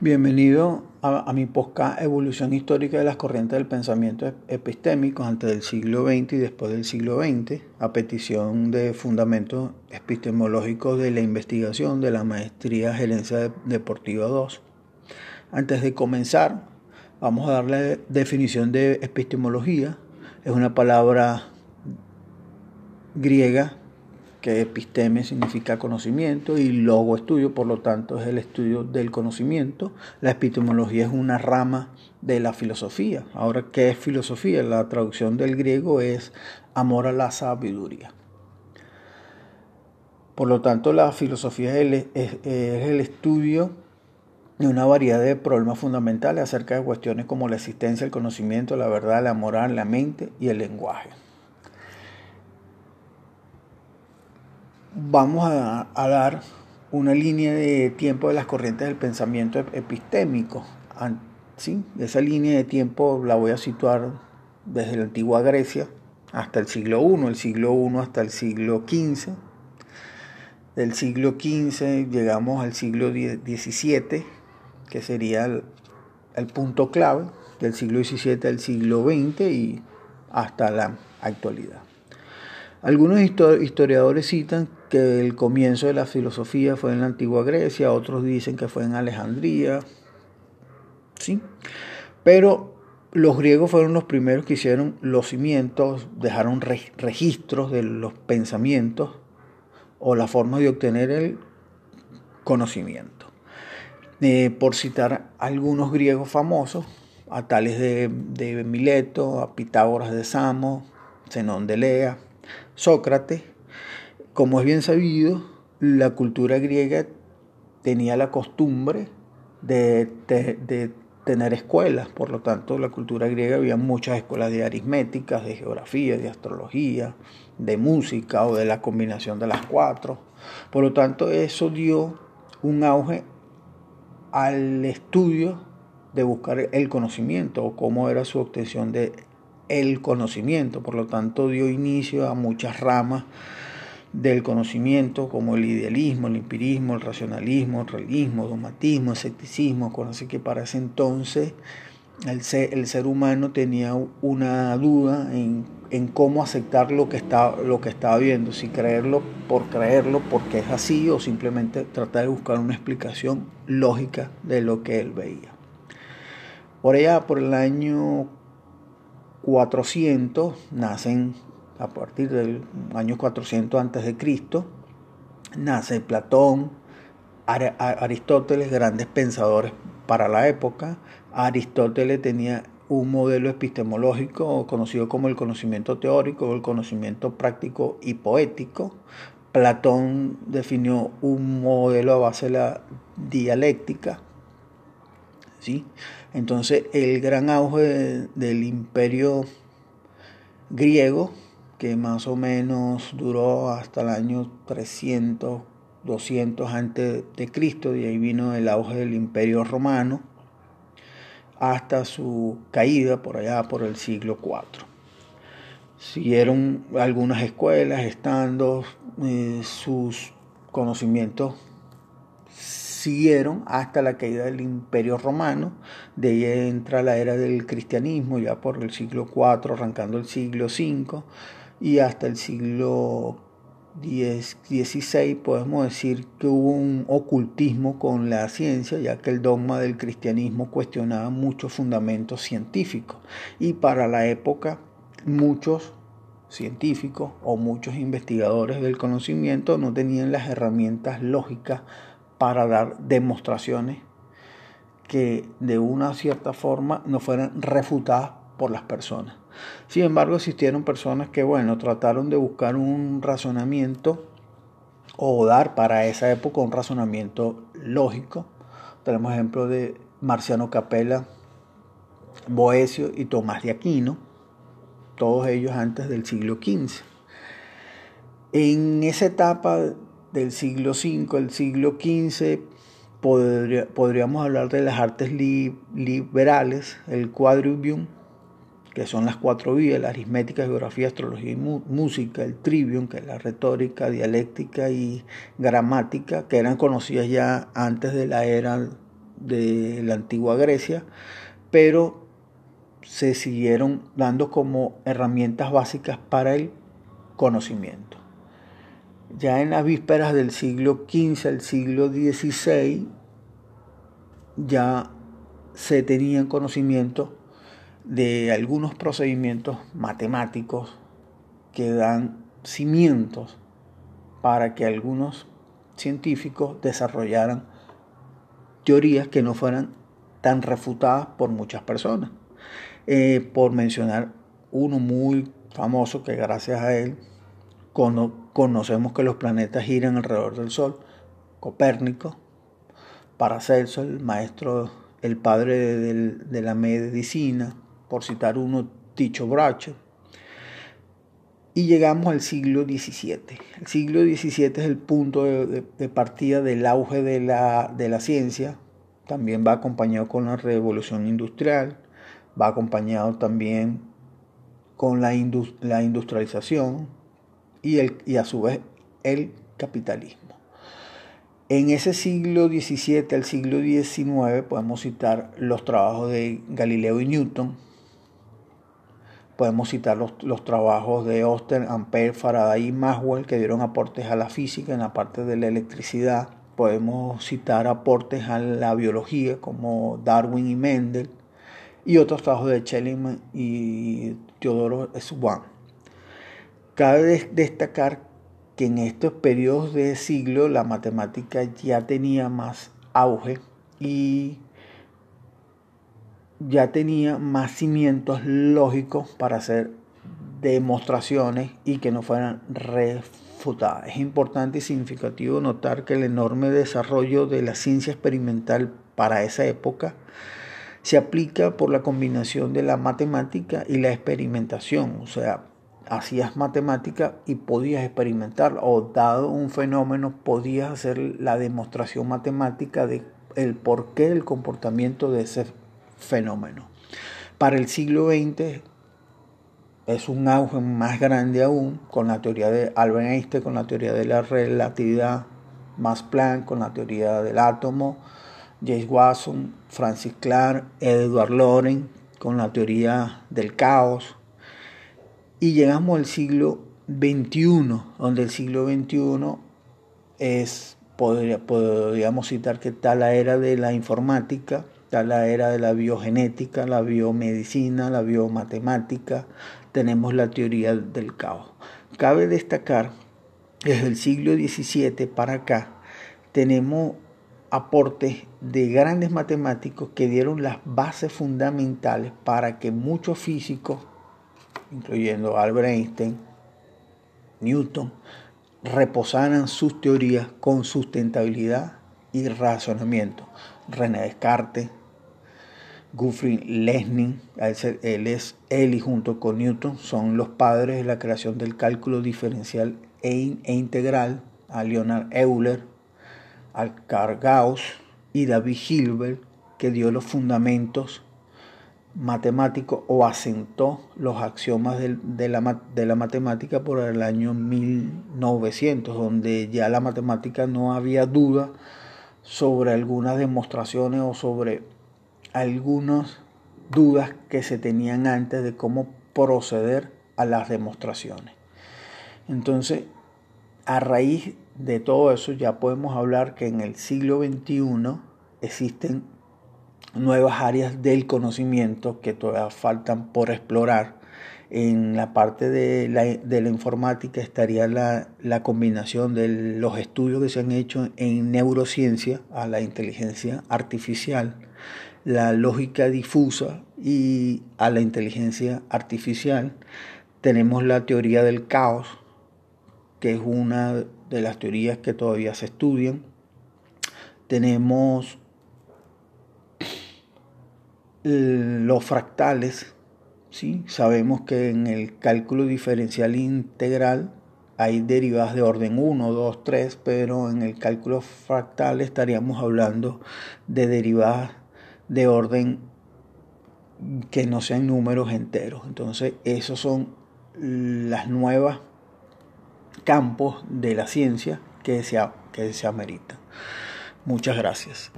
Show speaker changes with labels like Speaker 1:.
Speaker 1: Bienvenido a, mi podcast Evolución Histórica de las Corrientes del Pensamiento Epistémico antes del siglo XX y después del siglo XX, a petición de fundamentos epistemológicos de la investigación de la Maestría Gerencia Deportiva 2. Antes de comenzar, vamos a darle definición de epistemología. Es una palabra griega que episteme significa conocimiento y logo estudio, por lo tanto es el estudio del conocimiento. La epistemología es una rama de la filosofía. Ahora, ¿qué es filosofía? La traducción del griego es amor a la sabiduría. Por lo tanto, la filosofía es el, estudio de una variedad de problemas fundamentales acerca de cuestiones como la existencia, el conocimiento, la verdad, la moral, la mente y el lenguaje. Vamos a, dar una línea de tiempo de las corrientes del pensamiento epistémico. ¿sí? Esa línea de tiempo la voy a situar desde la antigua Grecia hasta el siglo I, el siglo I hasta el siglo XV. Del siglo XV llegamos al siglo XVII, que sería el, punto clave, del siglo XVII al siglo XX y hasta la actualidad. Algunos historiadores citan que el comienzo de la filosofía fue en la antigua Grecia, otros dicen que fue en Alejandría, ¿sí? Pero los griegos fueron los primeros que hicieron los cimientos, dejaron registros de los pensamientos o la forma de obtener el conocimiento. Eh, por citar algunos griegos famosos, a tales de, de Mileto, a Pitágoras de Samos, Zenón de Lea, Sócrates, como es bien sabido, la cultura griega tenía la costumbre de, tener escuelas, por lo tanto, la cultura griega había muchas escuelas de aritmética, de geografía, de astrología, de música o de la combinación de las cuatro. Por lo tanto, eso dio un auge al estudio de buscar el conocimiento o cómo era su obtención de el conocimiento, por lo tanto dio inicio a muchas ramas del conocimiento como el idealismo, el empirismo, el racionalismo, el realismo, el dogmatismo, el escepticismo, así que para ese entonces el ser, el ser humano tenía una duda en, en, cómo aceptar lo que, lo que estaba viendo, si creerlo por creerlo porque es así o simplemente tratar de buscar una explicación lógica de lo que él veía. Por allá, por el año 400 nacen a partir del año 400 antes de Cristo nace Platón, Aristóteles, grandes pensadores para la época. Aristóteles tenía un modelo epistemológico conocido como el conocimiento teórico, el conocimiento práctico y poético. Platón definió un modelo a base de la dialéctica, ¿sí? Entonces el gran auge del imperio griego, que más o menos duró hasta el año 300, 200 antes de Cristo, y ahí vino el auge del imperio romano, hasta su caída por allá por el siglo IV. Siguieron algunas escuelas, estando eh, sus conocimientos siguieron hasta la caída del Imperio Romano, de ahí entra la era del cristianismo ya por el siglo IV, arrancando el siglo V, y hasta el siglo XVI podemos decir que hubo un ocultismo con la ciencia, ya que el dogma del cristianismo cuestionaba muchos fundamentos científicos, y para la época muchos científicos o muchos investigadores del conocimiento no tenían las herramientas lógicas para dar demostraciones que de una cierta forma no fueran refutadas por las personas. Sin embargo, existieron personas que, bueno, trataron de buscar un razonamiento o dar para esa época un razonamiento lógico. Tenemos ejemplo de Marciano Capella, Boesio y Tomás de Aquino, todos ellos antes del siglo XV. En esa etapa del siglo V, el siglo XV, podríamos hablar de las artes liberales, el quadrivium, que son las cuatro vías, la aritmética, geografía, astrología y música, el trivium, que es la retórica, dialéctica y gramática, que eran conocidas ya antes de la era de la antigua Grecia, pero se siguieron dando como herramientas básicas para el conocimiento. Ya en las vísperas del siglo XV al siglo XVI ya se tenían conocimiento de algunos procedimientos matemáticos que dan cimientos para que algunos científicos desarrollaran teorías que no fueran tan refutadas por muchas personas. Eh, por mencionar uno muy famoso que gracias a él conocemos que los planetas giran alrededor del Sol, Copérnico, Paracelso, el maestro, el padre de, la medicina, por citar uno, Ticho Brache. Y llegamos al siglo XVII. El siglo XVII es el punto de, partida del auge de la, de la ciencia. También va acompañado con la revolución industrial, va acompañado también con la, la industrialización y, el, y a su vez el capitalismo. En ese siglo XVII al siglo XIX podemos citar los trabajos de Galileo y Newton, podemos citar los, trabajos de Austin, Ampere, Faraday y Maxwell que dieron aportes a la física en la parte de la electricidad, podemos citar aportes a la biología como Darwin y Mendel y otros trabajos de Schelling y Teodoro Swan. Cabe destacar que en estos periodos de siglo la matemática ya tenía más auge y ya tenía más cimientos lógicos para hacer demostraciones y que no fueran refutadas. Es importante y significativo notar que el enorme desarrollo de la ciencia experimental para esa época se aplica por la combinación de la matemática y la experimentación, o sea, hacías matemática y podías experimentar o dado un fenómeno podías hacer la demostración matemática de el porqué del comportamiento de ese fenómeno. Para el siglo XX es un auge más grande aún con la teoría de Albert Einstein, con la teoría de la relatividad, Max Planck, con la teoría del átomo, James Watson, Francis Clark, Edward Loren, con la teoría del caos, y llegamos al siglo XXI, donde el siglo XXI es, podríamos citar que está la era de la informática, está la era de la biogenética, la biomedicina, la biomatemática, tenemos la teoría del caos. Cabe destacar, desde el siglo XVII para acá, tenemos aportes de grandes matemáticos que dieron las bases fundamentales para que muchos físicos incluyendo Albert Einstein, Newton, reposaran sus teorías con sustentabilidad y razonamiento. René Descartes, Gottfried Leibniz, él, es, él y junto con Newton son los padres de la creación del cálculo diferencial e, e integral, a Leonard Euler, a Carl Gauss y David Hilbert, que dio los fundamentos matemático o asentó los axiomas de, la, de, la, matemática por el año 1900, donde ya la matemática no había duda sobre algunas demostraciones o sobre algunas dudas que se tenían antes de cómo proceder a las demostraciones. Entonces, a raíz de todo eso ya podemos hablar que en el siglo XXI existen nuevas áreas del conocimiento que todavía faltan por explorar. En la parte de la, de la informática estaría la, la, combinación de los estudios que se han hecho en neurociencia a la inteligencia artificial, la lógica difusa y a la inteligencia artificial. Tenemos la teoría del caos, que es una de las teorías que todavía se estudian. Tenemos los fractales, ¿sí? sabemos que en el cálculo diferencial integral hay derivadas de orden 1, 2, 3, pero en el cálculo fractal estaríamos hablando de derivadas de orden que no sean números enteros. Entonces, esos son las nuevas campos de la ciencia que se, que se ameritan. Muchas gracias.